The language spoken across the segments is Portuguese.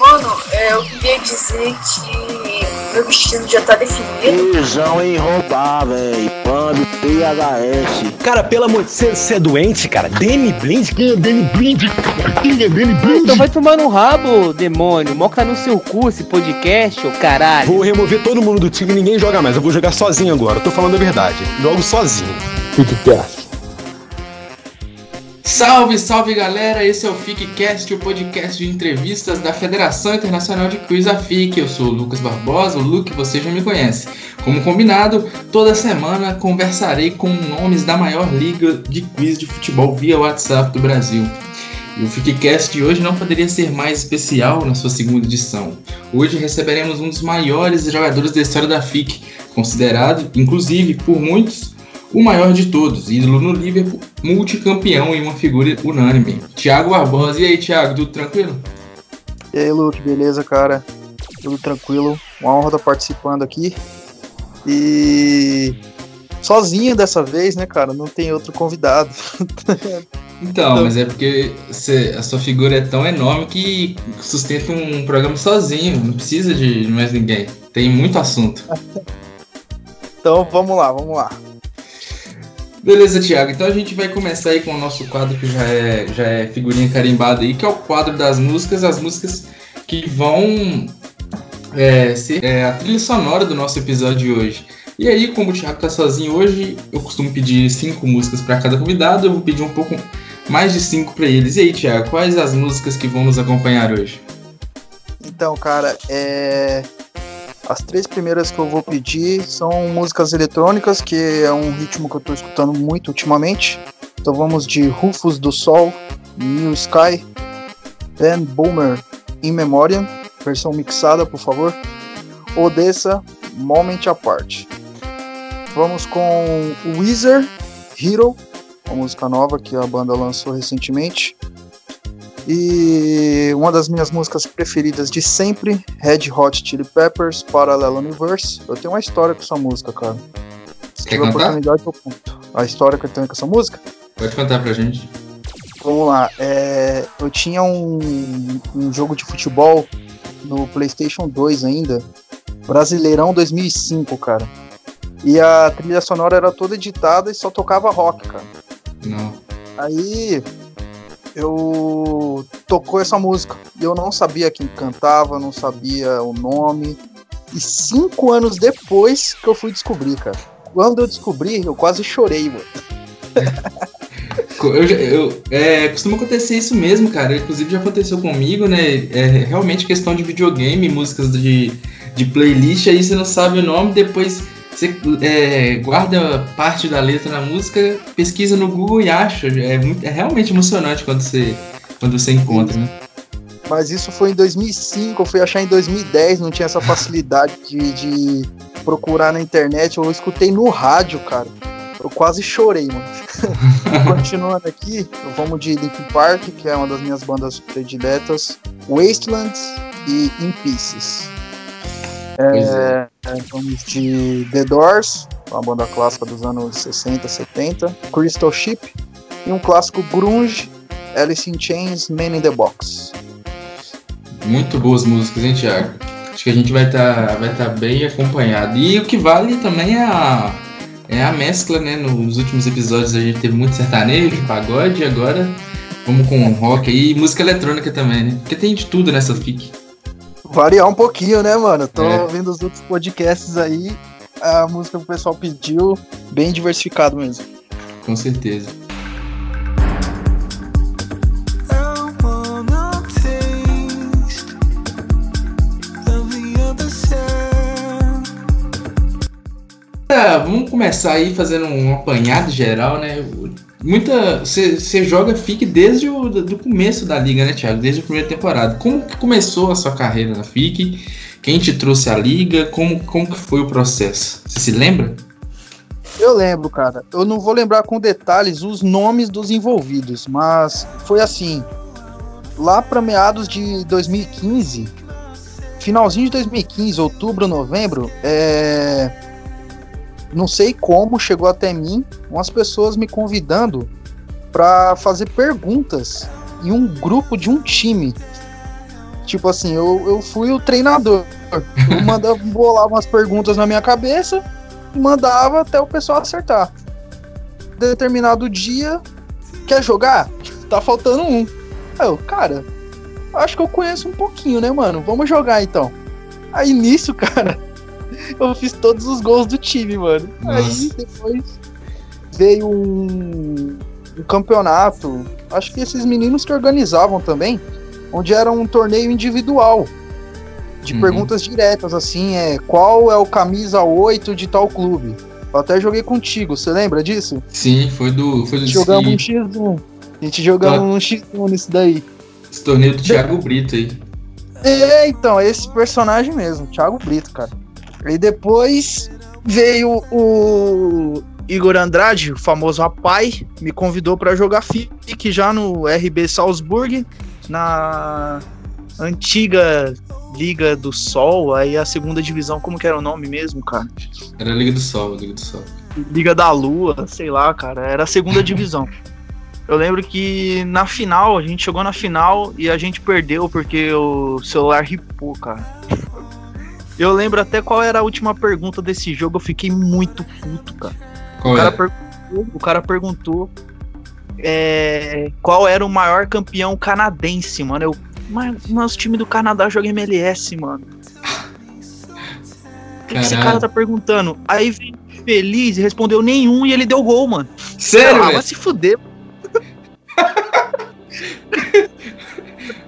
Mano, é, eu queria dizer que meu destino já tá definido. Visão em roubar, véi. Pambi, PHS. Cara, pelo amor de Deus, você é doente, cara? Danny Blind? Quem é Danny Blind? Quem é Danny Blind? Então vai tomar no rabo, demônio. Moca no seu cu esse podcast, ô caralho. Vou remover todo mundo do time e ninguém joga mais. Eu vou jogar sozinho agora. Eu tô falando a verdade. Jogo sozinho. Podcast. Salve, salve galera! Esse é o FICCast, o podcast de entrevistas da Federação Internacional de Quiz, a FIC. Eu sou o Lucas Barbosa, o Luke, você já me conhece. Como combinado, toda semana conversarei com nomes da maior liga de quiz de futebol via WhatsApp do Brasil. E o FICCast de hoje não poderia ser mais especial na sua segunda edição. Hoje receberemos um dos maiores jogadores da história da FIC, considerado, inclusive, por muitos, o maior de todos, ídolo no Liverpool, multicampeão e uma figura unânime. Thiago Barbosa. E aí, Thiago, tudo tranquilo? E aí, Luke, beleza, cara? Tudo tranquilo. Uma honra estar participando aqui. E sozinho dessa vez, né, cara? Não tem outro convidado. Então, mas é porque você, a sua figura é tão enorme que sustenta um programa sozinho, não precisa de mais ninguém. Tem muito assunto. Então vamos lá, vamos lá. Beleza, Thiago. Então a gente vai começar aí com o nosso quadro que já é, já é figurinha carimbada aí, que é o quadro das músicas, as músicas que vão é, ser é, a trilha sonora do nosso episódio de hoje. E aí, como o Thiago tá sozinho hoje, eu costumo pedir cinco músicas para cada convidado, eu vou pedir um pouco mais de cinco para eles. E aí, Thiago, quais as músicas que vão nos acompanhar hoje? Então, cara, é... as três primeiras que eu vou pedir são músicas eletrônicas, que é um ritmo que eu tô escutando muito ultimamente. Então vamos de Rufus do Sol, New Sky, Dan Boomer, In Memoriam, versão mixada, por favor. Odessa, Moment Apart. Vamos com Weezer, Hero, uma música nova que a banda lançou recentemente. E uma das minhas músicas preferidas de sempre, Red Hot Chili Peppers, Parallel Universe. Eu tenho uma história com essa música, cara. Se Quer tiver contar? oportunidade, eu conto. A história que eu tenho com essa música? Pode contar pra gente. Vamos lá. é, eu tinha um, um jogo de futebol no PlayStation 2 ainda, Brasileirão 2005, cara. E a trilha sonora era toda editada e só tocava rock, cara. Não. Aí eu tocou essa música eu não sabia quem cantava, não sabia o nome. E cinco anos depois que eu fui descobrir, cara. Quando eu descobri, eu quase chorei, mano. Eu, eu, é, costuma acontecer isso mesmo, cara. Inclusive já aconteceu comigo, né? É realmente questão de videogame, músicas de, de playlist, aí você não sabe o nome, depois você é, guarda parte da letra na música, pesquisa no Google e acha. É, muito- é realmente emocionante quando você, quando você encontra, né? Mas isso foi em 2005, eu fui achar em 2010, não tinha essa facilidade de, de procurar na internet. Eu escutei no rádio, cara. Eu quase chorei, mano. Continuando aqui, vamos de Linkin Park, que é uma das minhas bandas prediletas, Wastelands e In Pieces. É. É, vamos de The Doors, uma banda clássica dos anos 60, 70, Crystal Ship e um clássico grunge, Alice in Chains, Man in the Box. Muito boas músicas, hein, Thiago? Acho que a gente vai estar vai tá bem acompanhado. E o que vale também é a, é a mescla, né? Nos últimos episódios a gente teve muito sertanejo, pagode, e agora vamos com rock aí e música eletrônica também, né? Porque tem de tudo nessa FIC. Variar um pouquinho, né, mano? Tô É. vendo os outros podcasts aí, a música que o pessoal pediu, bem diversificado mesmo. Com certeza. Vamos começar aí fazendo um apanhado geral, né? Muita. Você joga FIC desde o do começo da liga, né, Thiago? Desde a primeira temporada. Como que começou a sua carreira na FIC? Quem te trouxe a liga? Como, como que foi o processo? Você se lembra? Eu lembro, cara. Eu não vou lembrar com detalhes os nomes dos envolvidos, mas foi assim. Lá para meados de 2015, finalzinho de 2015, outubro, novembro, é... não sei como chegou até mim umas pessoas me convidando para fazer perguntas em um grupo de um time Tipo assim, eu, eu fui o treinador. Eu mandava bolar umas perguntas na minha cabeça e mandava até o pessoal acertar. Determinado dia, quer jogar? Tá faltando um. Aí eu, cara, acho que eu conheço um pouquinho, né, mano? Vamos jogar então. Aí nisso, cara, eu fiz todos os gols do time, mano. Aí Nossa. depois veio um, um campeonato. Acho que esses meninos que organizavam também, onde era um torneio individual. De Uhum. perguntas diretas, assim, é qual é o camisa 8 de tal clube? Eu até joguei contigo, você lembra disso? Sim, foi do. Foi do Jogamos um esse, X1. A gente jogamos um X1 nisso daí. esse torneio do Thiago Brito aí. É, então, é esse personagem mesmo, Thiago Brito, cara. E depois veio o Igor Andrade, o famoso Rapai, me convidou pra jogar FIC já no RB Salzburg, na antiga Liga do Sol, aí a segunda divisão, como que era o nome mesmo, cara? Era a Liga do Sol, Liga do Sol. Liga da Lua, sei lá, cara, era a segunda divisão. Eu lembro que na final, a gente chegou na final e a gente perdeu porque o celular ripou, cara. Eu lembro até qual era a última pergunta desse jogo, eu fiquei muito puto, cara. Qual O cara é? perguntou, o cara perguntou é, qual era o maior campeão canadense, mano. Eu, mas nosso time do Canadá joga MLS, mano. O que que esse cara tá perguntando? Aí veio feliz e respondeu nenhum e ele deu gol, mano. Sério, ah, vai se fuder.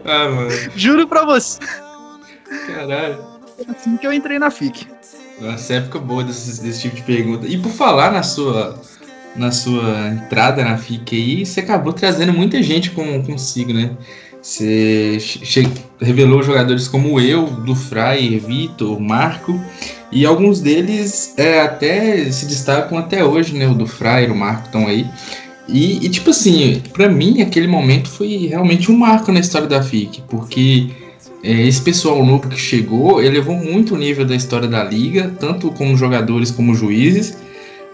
Ah, mano. Juro pra você. Caralho. Assim que eu entrei na FIC. Nossa, época boa desse, desse tipo de pergunta. E por falar na sua, na sua entrada na FIC aí, você acabou trazendo muita gente com, consigo, né? Você revelou jogadores como eu, Dufray, Vitor, Marco, e alguns deles é, até se destacam até hoje, né? O Dufray o Marco estão aí. E, e, tipo assim, pra mim aquele momento foi realmente um marco na história da FIC, porque é, esse pessoal novo que chegou elevou muito o nível da história da liga, tanto como jogadores como juízes.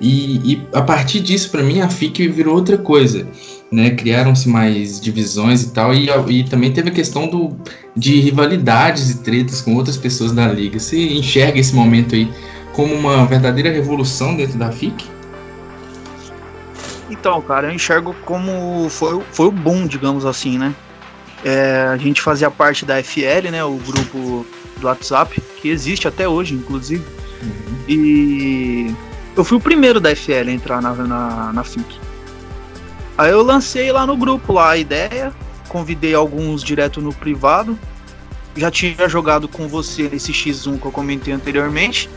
E, e a partir disso, para mim, a FIC virou outra coisa. Né? Criaram-se mais divisões e tal, e, e também teve a questão do, de rivalidades e tretas com outras pessoas da liga. Você enxerga esse momento aí como uma verdadeira revolução dentro da FIC? Então, cara, eu enxergo como foi, foi o boom, digamos assim, né? É, a gente fazia parte da FL, né? O grupo do WhatsApp, que existe até hoje, inclusive. E eu fui o primeiro da FL a entrar na, na, na FIC. Aí eu lancei lá no grupo lá a ideia, convidei alguns direto no privado. Já tinha jogado com você nesse X1 que eu comentei anteriormente.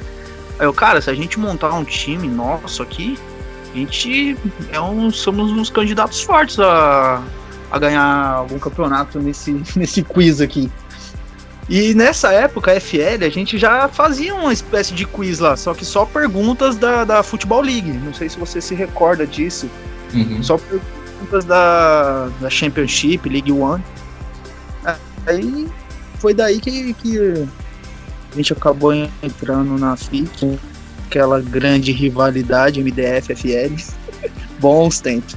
Aí eu, cara, se a gente montar um time nosso aqui, a gente é um, somos uns candidatos fortes a, a ganhar algum campeonato nesse, nesse quiz aqui. E nessa época, a FL, a gente já fazia uma espécie de quiz lá, só que só perguntas da, da Futebol League. Não sei se você se recorda disso. Uhum. Só perguntas da, da Championship, League One. Aí foi daí que, que a gente acabou entrando na FIC, aquela grande rivalidade MDF-FL. Bons tempos.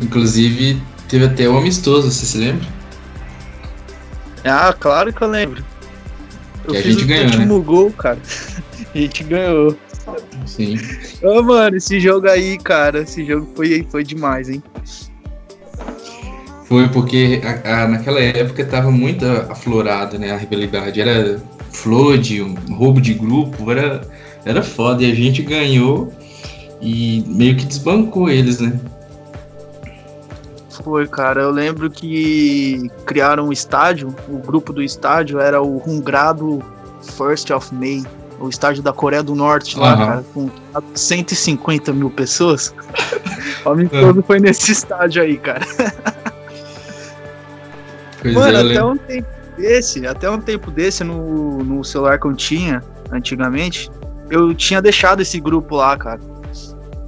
Inclusive, teve até o amistoso, você se lembra? Ah, claro que eu lembro. Eu Que a gente o ganhou, último gol, cara. A gente ganhou. Sim. Ô, mano, esse jogo aí, cara, esse jogo foi, foi demais, hein? Foi porque a- a- naquela época tava muito aflorado, né? A rivalidade. Era flood, um roubo de grupo, era, era foda. E a gente ganhou e meio que desbancou eles, né? Foi, cara. Eu lembro que criaram um estádio. O grupo do estádio era o Hungrado First of May. O estádio da Coreia do Norte lá, Aham. cara, com 150 mil pessoas. o amistoso foi nesse estádio aí, cara. Pois Mano, é, até um tempo desse, até um tempo desse no, no celular que eu tinha, antigamente, eu tinha deixado esse grupo lá, cara.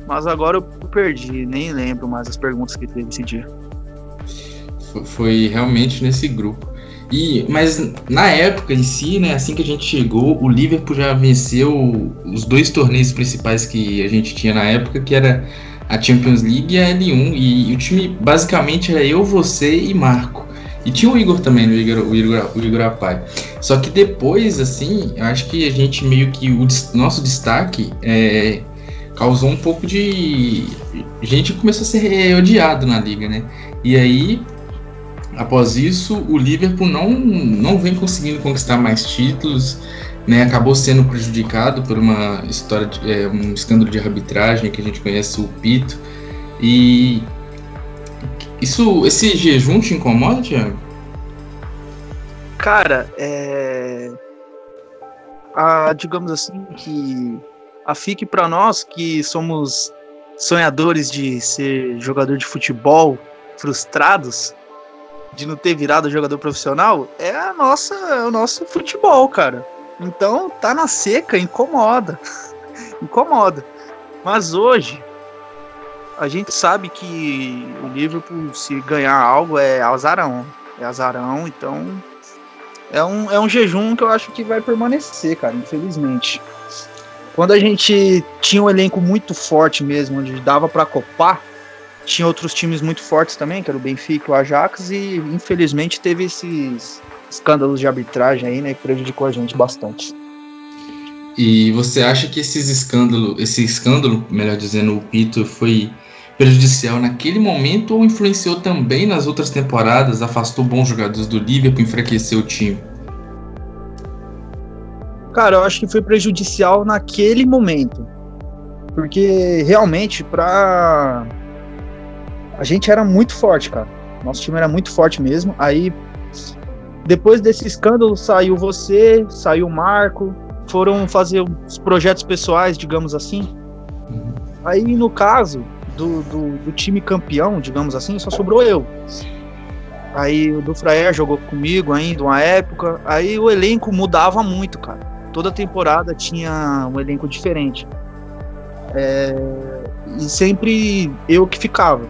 Mas agora eu perdi, nem lembro mais as perguntas que teve esse dia. Foi- realmente nesse grupo. E, mas na época em si, né, assim que a gente chegou, o Liverpool já venceu os dois torneios principais que a gente tinha na época, que era a Champions League e a L1. E, o time basicamente era eu, você e Marco. E tinha o Igor também, o Igor, o Igor, o Igor Apai. Só que depois, assim, eu acho que a gente meio que. O nosso destaque é, causou um pouco de. A gente começou a ser odiado na liga, né? E aí, após isso, o Liverpool não, não vem conseguindo conquistar mais títulos, né? Acabou sendo prejudicado por uma história, de, é, um escândalo de arbitragem que a gente conhece, o Pito. E isso, esse jejum te incomoda, Thiago? Cara, é. A, digamos assim, que a FIC para nós, que somos sonhadores de ser jogador de futebol, frustrados, de não ter virado jogador profissional, é a nossa, é o nosso futebol, cara. Então, tá na seca, incomoda. incomoda. Mas hoje, a gente sabe que o Liverpool, se ganhar algo, é azarão. É azarão, então é um, é um jejum que eu acho que vai permanecer, cara, infelizmente. Quando a gente tinha um elenco muito forte mesmo, onde dava para copar, tinha outros times muito fortes também, que era o Benfica e o Ajax, e infelizmente teve esses escândalos de arbitragem aí, né, que prejudicou a gente bastante. E você acha que esses escândalo, esse escândalo, melhor dizendo, o Pito foi prejudicial naquele momento ou influenciou também nas outras temporadas, afastou bons jogadores do Liverpool, enfraqueceu o time? Cara, eu acho que foi prejudicial naquele momento. Porque realmente, pra. A gente era muito forte, cara. Nosso time era muito forte mesmo. Aí, depois desse escândalo, saiu você, saiu o Marco, foram fazer os projetos pessoais, digamos assim. Aí, no caso do, do, do time campeão, digamos assim, só sobrou eu. Aí o Dufraer jogou comigo ainda uma época. Aí o elenco mudava muito, cara. Toda temporada tinha um elenco diferente. É, e sempre eu que ficava.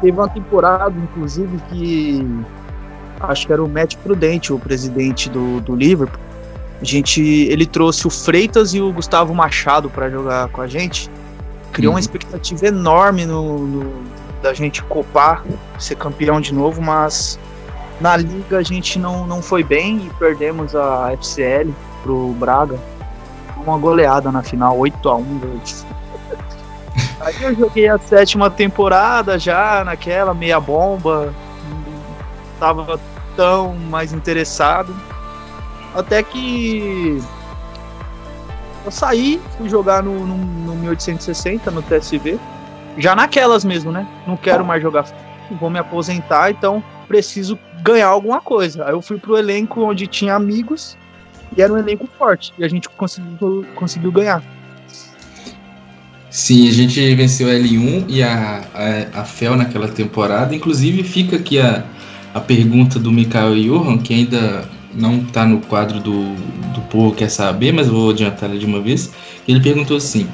Teve uma temporada, inclusive, que acho que era o Matt Prudente, o presidente do, do Liverpool. A gente, ele trouxe o Freitas e o Gustavo Machado para jogar com a gente. Criou uma Uhum. expectativa enorme no, no- da gente copar, ser campeão de novo, mas na liga a gente não, não foi bem e perdemos a FCL pro Braga. Uma goleada na final, 8x1. velho. Aí eu joguei a sétima temporada já, naquela meia bomba. Não tava tão mais interessado. Até que eu saí, fui jogar no, no, no 1860, no TSV. Já naquelas mesmo, né? Não quero mais jogar, vou me aposentar, então preciso ganhar alguma coisa. Aí eu fui pro elenco onde tinha amigos e era um elenco forte. E a gente conseguiu, conseguiu ganhar. Sim, a gente venceu a L1 e a, a, a FEL naquela temporada. Inclusive, fica aqui a, a pergunta do Mikael Johan, que ainda não está no quadro do, do Povo Quer Saber, mas vou adiantar ele de uma vez. Ele perguntou assim: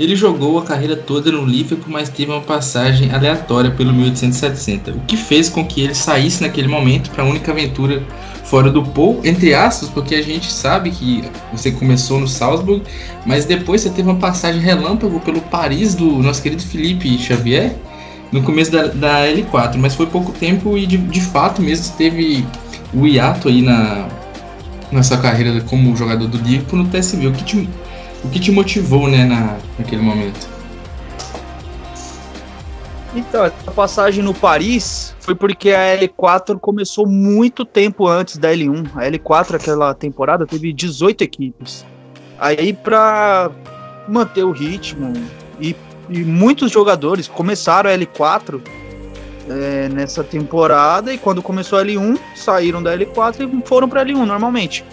ele jogou a carreira toda no Liverpool, mas teve uma passagem aleatória pelo 1860. O que fez com que ele saísse naquele momento para a única aventura fora do Paul, entre aspas, porque a gente sabe que você começou no Salzburg, mas depois você teve uma passagem relâmpago pelo Paris do nosso querido Felipe Xavier no começo da, da L4, mas foi pouco tempo e de, de fato mesmo teve o hiato aí na, na sua carreira como jogador do Liverpool no TSV. O que te, o que te motivou né, na, naquele momento? Então, a passagem no Paris foi porque a L4 começou muito tempo antes da L1. A L4, aquela temporada, teve 18 equipes. Aí, pra manter o ritmo, e, e muitos jogadores começaram a L4 é, nessa temporada, e quando começou a L1, saíram da L4 e foram pra L1 normalmente.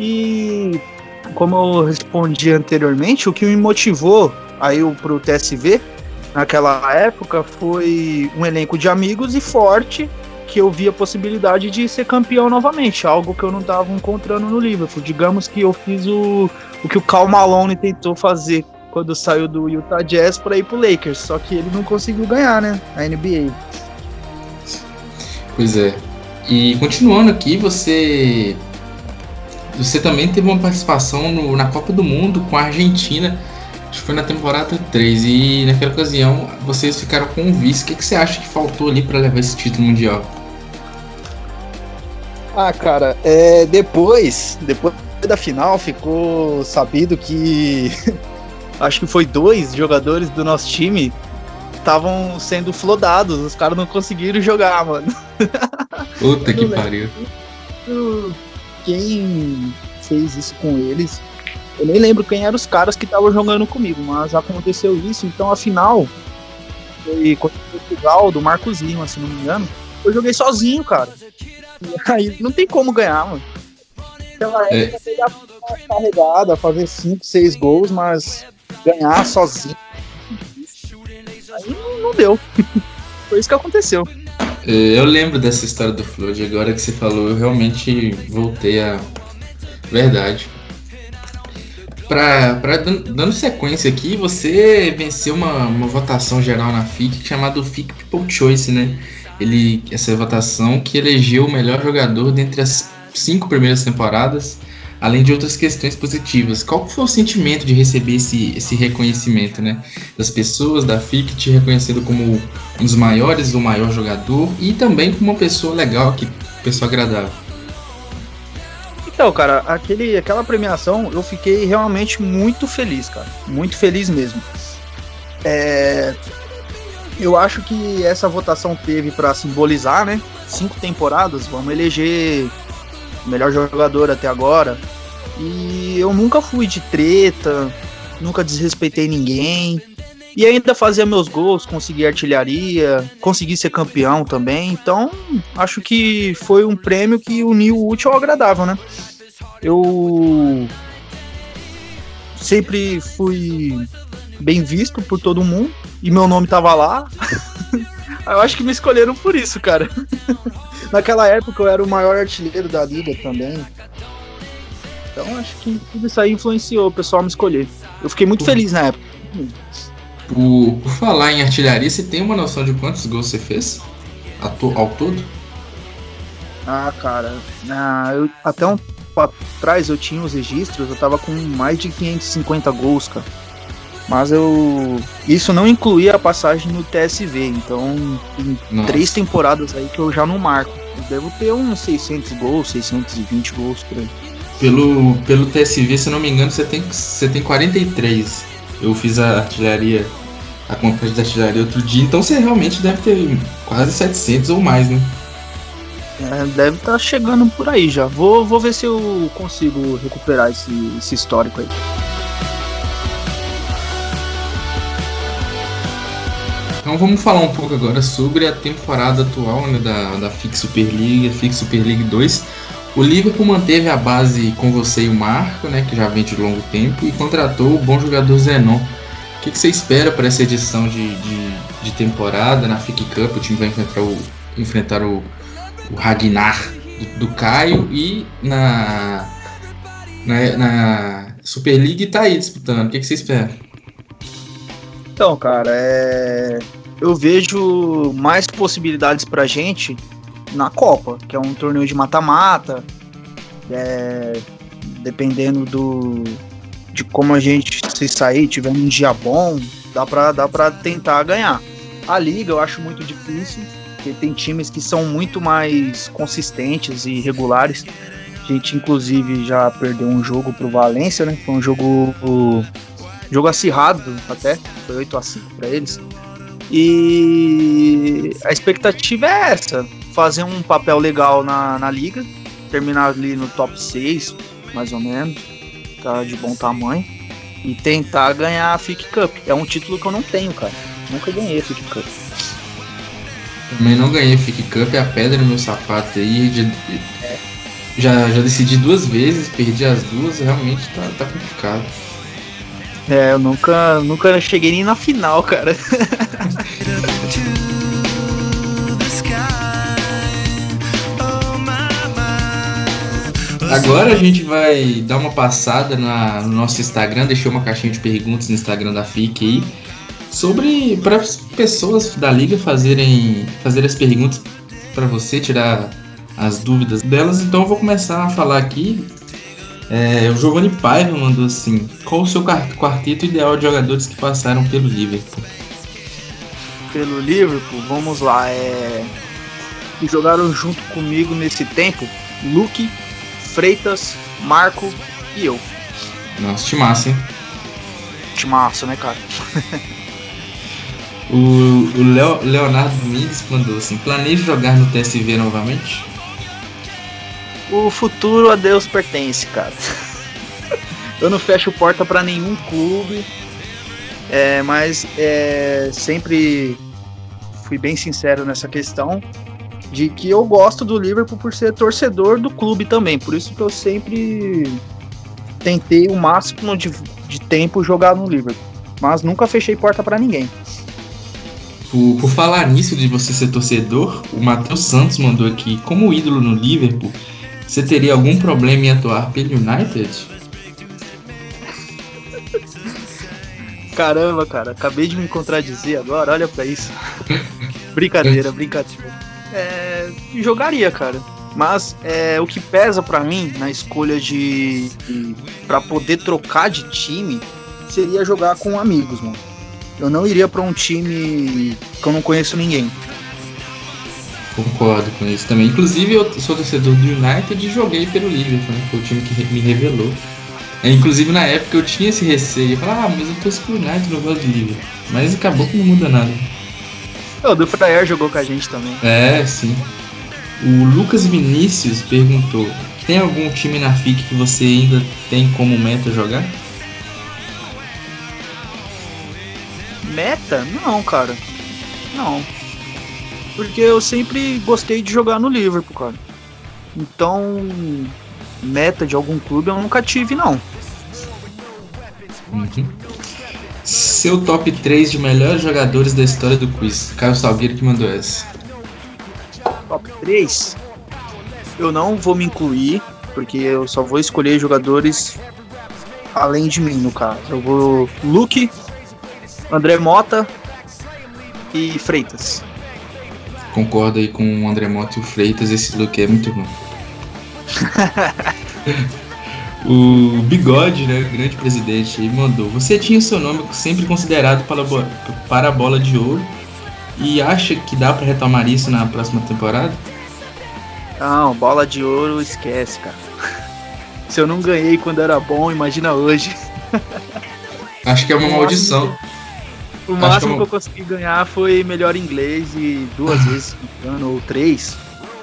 E como eu respondi anteriormente, o que me motivou aí pro TSV naquela época foi um elenco de amigos e forte que eu via a possibilidade de ser campeão novamente, algo que eu não estava encontrando no Liverpool. Digamos que eu fiz o, o que o Cal Malone tentou fazer quando saiu do Utah Jazz para ir pro Lakers, só que ele não conseguiu ganhar, né, a NBA. Pois é. E continuando aqui, você você também teve uma participação no- na Copa do Mundo com a Argentina, acho que foi na temporada 3, e naquela ocasião vocês ficaram com o vice. O que, que você acha que faltou ali para levar esse título mundial? Ah, cara, é, depois, depois da final ficou sabido que acho que foi dois jogadores do nosso time estavam sendo flodados, os caras não conseguiram jogar, mano. Puta que pariu. Quem fez isso com eles? Eu nem lembro quem eram os caras que estavam jogando comigo, mas aconteceu isso, então a final foi contra o Portugal, do Marcos Lima, se não me engano. Eu joguei sozinho, cara. E aí não tem como ganhar, mano. Aquela É. época eu ia ficar carregada, fazer 5, 6 gols, mas ganhar sozinho. Aí não, não deu. Foi isso que aconteceu. É, Eu lembro dessa história do Flood, agora que você falou, eu realmente voltei a. Verdade. Pra, pra, dan- dando sequência aqui, você venceu uma, uma votação geral na FIC chamada FIC People Choice, né? Ele, essa votação que elegeu o melhor jogador dentre as cinco primeiras temporadas, além de outras questões positivas. Qual foi o sentimento de receber esse, esse reconhecimento, né? Das pessoas da FIC te reconhecendo como um dos maiores, o maior jogador e também como uma pessoa legal, que pessoa agradável. Então, cara, aquele, aquela premiação eu fiquei realmente muito feliz, cara. Muito feliz mesmo. É, eu acho que essa votação teve pra simbolizar, né? Cinco temporadas, vamos eleger melhor jogador até agora. E eu nunca fui de treta, nunca desrespeitei ninguém. E ainda fazia meus gols, consegui artilharia, consegui ser campeão também. Então, acho que foi um prêmio que uniu o útil ao agradável, né? Eu sempre fui bem visto por todo mundo e meu nome tava lá. eu acho que me escolheram por isso, cara. Naquela época eu era o maior artilheiro da liga também. Então acho que tudo isso aí influenciou o pessoal a me escolher. Eu fiquei muito feliz na época. Por, por falar em artilharia, você tem uma noção de quantos gols você fez ao, to- ao todo? Ah, cara, ah, eu, até um tempo atrás eu tinha os registros, eu tava com mais de 550 gols, cara. Mas eu. Isso não incluía a passagem no TSV, então tem Nossa. três temporadas aí que eu já não marco. Eu devo ter uns 600 gols, 620 gols por aí. Pelo, pelo TSV, se não me engano, você tem, você tem 43. Eu fiz a artilharia, a contagem da artilharia outro dia, então você realmente deve ter quase 700 ou mais, né? É, deve estar chegando por aí já. Vou, vou ver se eu consigo recuperar esse, esse histórico aí. Então vamos falar um pouco agora sobre a temporada atual né, da, da FIC Super League, a FIC Super League 2. O Liverpool manteve a base com você e o Marco, né, que já vem de longo tempo, e contratou o bom jogador Zenon. O que, que você espera para essa edição de, de, de temporada na FIC Cup? O time vai enfrentar o, enfrentar o, o Ragnar do, do Caio e na, na, na Super League tá aí disputando. O que, que você espera? Então, cara, é... eu vejo mais possibilidades pra gente na Copa, que é um torneio de mata-mata. É... Dependendo do de como a gente se sair, tiver um dia bom, dá pra, dá pra tentar ganhar. A liga eu acho muito difícil, porque tem times que são muito mais consistentes e regulares. A gente, inclusive, já perdeu um jogo pro Valência, né? Foi um jogo jogo acirrado até, foi 8 a 5 para eles. E a expectativa é essa, fazer um papel legal na, na liga, terminar ali no top 6, mais ou menos, tá de bom tamanho, e tentar ganhar a FIC Cup. É um título que eu não tenho, cara. Nunca ganhei a FIC Cup. Também não ganhei o FIC Cup, é a pedra no meu sapato aí. Já, já, já decidi duas vezes, perdi as duas, realmente tá, tá complicado. É, eu nunca, nunca cheguei nem na final, cara. Agora a gente vai dar uma passada na- no nosso Instagram, deixei uma caixinha de perguntas no Instagram da FIC aí, sobre para as pessoas da liga fazerem fazer as perguntas para você tirar as dúvidas delas. Então eu vou começar a falar aqui. É, o Giovanni Paiva mandou assim: qual o seu quar- quarteto ideal de jogadores que passaram pelo Liverpool? Pelo Liverpool, vamos lá, é... Que jogaram junto comigo nesse tempo, Luke, Freitas, Marco e eu. Nossa, timaço, hein? Timaço, né, cara? O, o Leo- Leonardo Domingues mandou assim: planeja jogar no TSV novamente? O futuro a Deus pertence, cara. Eu não fecho porta pra nenhum clube, é, mas é, sempre fui bem sincero nessa questão de que eu gosto do Liverpool por ser torcedor do clube também. Por isso que eu sempre tentei o máximo de, de tempo jogar no Liverpool. Mas nunca fechei porta pra ninguém. Por, por falar nisso de você ser torcedor, o Matheus Santos mandou aqui: como ídolo no Liverpool, você teria algum problema em atuar pelo United? Caramba, cara, acabei de me contradizer agora, olha pra isso. brincadeira, brincadeira. É, jogaria, cara. Mas é, o que pesa pra mim na escolha de. de para poder trocar de time seria jogar com amigos, mano. Eu não iria pra um time que eu não conheço ninguém. Concordo com isso também. Inclusive, eu sou torcedor do United e joguei pelo Liverpool, né? Foi o time que me revelou. É, inclusive, na época eu tinha esse receio. Eu falava, ah, mas eu torço pro United, não gosto do Liverpool. Mas acabou que não muda nada. O do jogou com a gente também. É, sim. O Lucas Vinícius perguntou: tem algum time na FIC que você ainda tem como meta jogar? Meta? Não, cara. Não. Porque eu sempre gostei de jogar no Liverpool, cara. Então, meta de algum clube eu nunca tive, não. Uhum. Seu top 3 de melhores jogadores da história do quiz. Caio Salgueiro que mandou essa. Top 3, eu não vou me incluir, porque eu só vou escolher jogadores além de mim, no caso. Eu vou Luke, André Mota e Freitas. Concordo aí com o André Mota e o Freitas, esse look é muito bom. o Bigode, né, grande presidente, ele mandou: Você tinha seu nome sempre considerado para para a bola de ouro e acha que dá para retomar isso na próxima temporada? Não, bola de ouro, esquece, cara. Se eu não ganhei quando era bom, imagina hoje. Acho que é uma maldição. O Acho máximo que eu- consegui ganhar foi melhor inglês e duas vezes, se engano, ou três.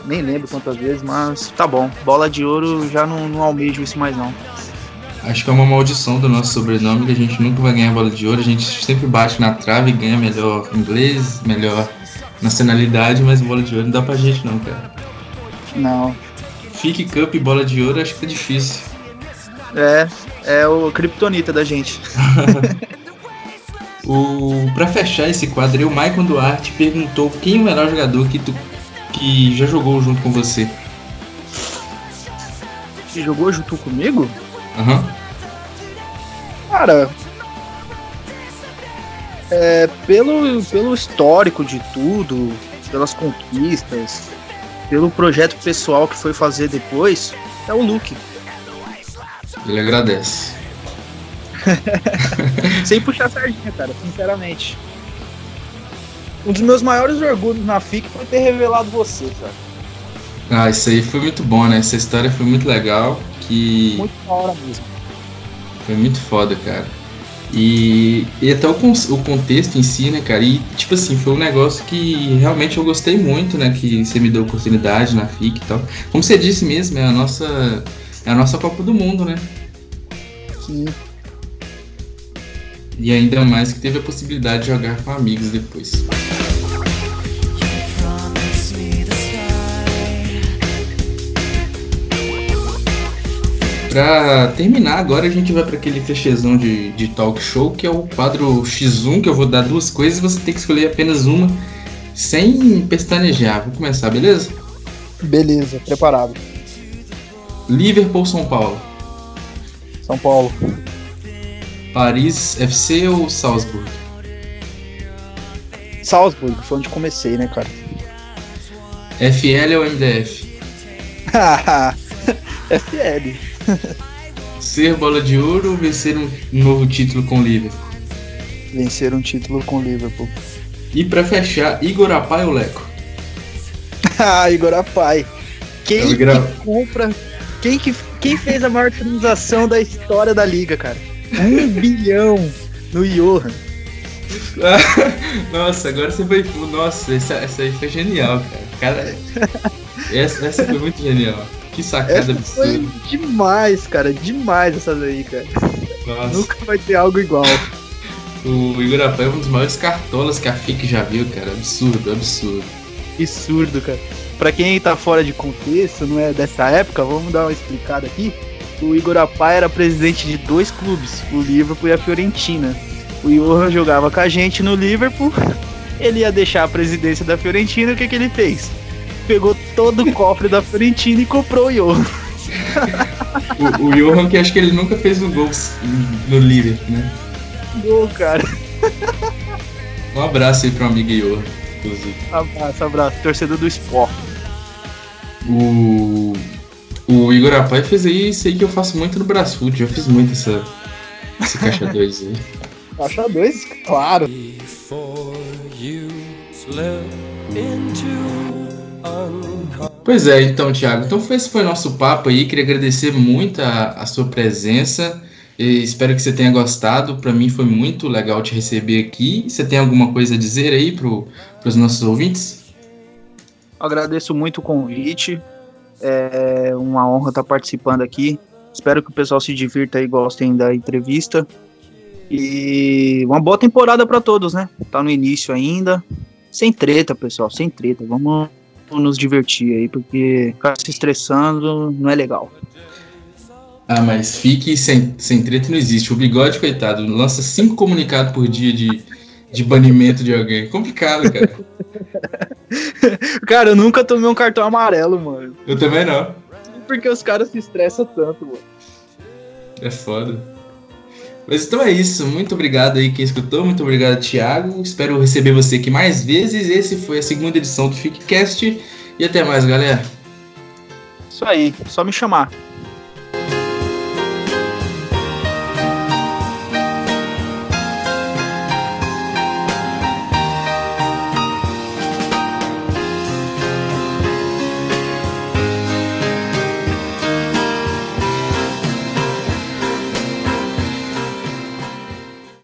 Nem lembro quantas vezes, mas tá bom. Bola de ouro já não, não almejo isso mais não. Acho que é uma maldição do nosso sobrenome que a gente nunca vai ganhar bola de ouro. A gente sempre bate na trave e ganha melhor inglês, melhor nacionalidade, mas bola de ouro não dá pra gente não, cara. Não. Fique Cup e bola de ouro, acho que tá difícil. É, é o Kryptonita da gente. O, pra fechar esse quadro, o Maicon Duarte perguntou quem é o melhor jogador que, tu, que já jogou junto com você. Você jogou junto comigo? Aham. Cara, é, pelo, pelo histórico de tudo, pelas conquistas, pelo projeto pessoal que foi fazer depois, é o Luke. Ele agradece. Sem puxar a sardinha, cara, sinceramente. Um dos meus maiores orgulhos na FIC foi ter revelado você, cara. Ah, isso aí foi muito bom, né? Essa história foi muito legal. Que Muito da hora mesmo. Foi muito foda, cara. E, e até o, o contexto em si, né, cara? E, tipo assim, foi um negócio que realmente eu gostei muito, né? Que você me deu oportunidade na FIC e tal. Como você disse mesmo, é a nossa, é a nossa Copa do Mundo, né? Sim. E ainda mais que teve a possibilidade de jogar com amigos depois. Pra terminar, agora a gente vai para aquele fechezão de, de talk show, que é o quadro X1, que eu vou dar duas coisas e você tem que escolher apenas uma, sem pestanejar. Vou começar, beleza? Beleza, preparado. Liverpool São Paulo? São Paulo. Paris FC ou Salzburg? Salzburg, foi onde comecei, né, cara? FL ou MDF? FL. Ser bola de ouro ou vencer um novo título com o Liverpool? Vencer um título com o Liverpool. E pra fechar, Igor Apai ou Leco? Ah, Igor Apai. Quem que compra. Quem, que, quem fez a maior transação da história da liga, cara? Um bilhão no Johan. Nossa, agora você foi. Nossa, essa, essa aí foi genial, cara. cara essa, essa foi muito genial. Que sacada Essa foi absurda. demais, cara. Demais essa daí, cara. Nossa. Nunca vai ter algo igual. O Igor é um dos maiores cartolas que a FIC já viu, cara. Absurdo, absurdo. Absurdo, cara. Pra quem tá fora de contexto, não é dessa época, vamos dar uma explicada aqui. O Igor Apá era presidente de dois clubes, o Liverpool e a Fiorentina. O Johan jogava com a gente no Liverpool, ele ia deixar a presidência da Fiorentina, o que, que ele fez? Pegou todo o cofre da Fiorentina e comprou o Johan. O, o Johan, que acho que ele nunca fez um gol no Liverpool, né? Gol, cara. Um abraço aí pro amigo Johan, inclusive. Abraço, abraço. Torcedor do esporte. O, o Igor Apai fez aí isso aí que eu faço muito no Brasfoot. Já fiz muito essa, esse caixa 2 aí. Caixa 2, claro. Pois é, então, Thiago. Então esse foi nosso papo aí. Queria agradecer muito a, a sua presença. E espero que você tenha gostado. Para mim foi muito legal te receber aqui. Você tem alguma coisa a dizer aí para os nossos ouvintes? Agradeço muito o convite. É uma honra estar participando aqui. Espero que o pessoal se divirta e gostem da entrevista. E uma boa temporada para todos, né? Tá no início ainda. Sem treta, pessoal, sem treta. Vamos nos divertir aí, porque ficar se estressando não é legal. Ah, mas fique sem, sem treta não existe. O bigode, coitado, lança cinco comunicados por dia de, de banimento de alguém. Complicado, cara. Cara, eu nunca tomei um cartão amarelo, mano. Eu também não. Porque os caras se estressam tanto, mano. É foda. Mas então é isso. Muito obrigado aí quem escutou. Muito obrigado, Thiago. Espero receber você aqui mais vezes. Esse foi a segunda edição do FICCast. E até mais, galera. Isso aí, só me chamar.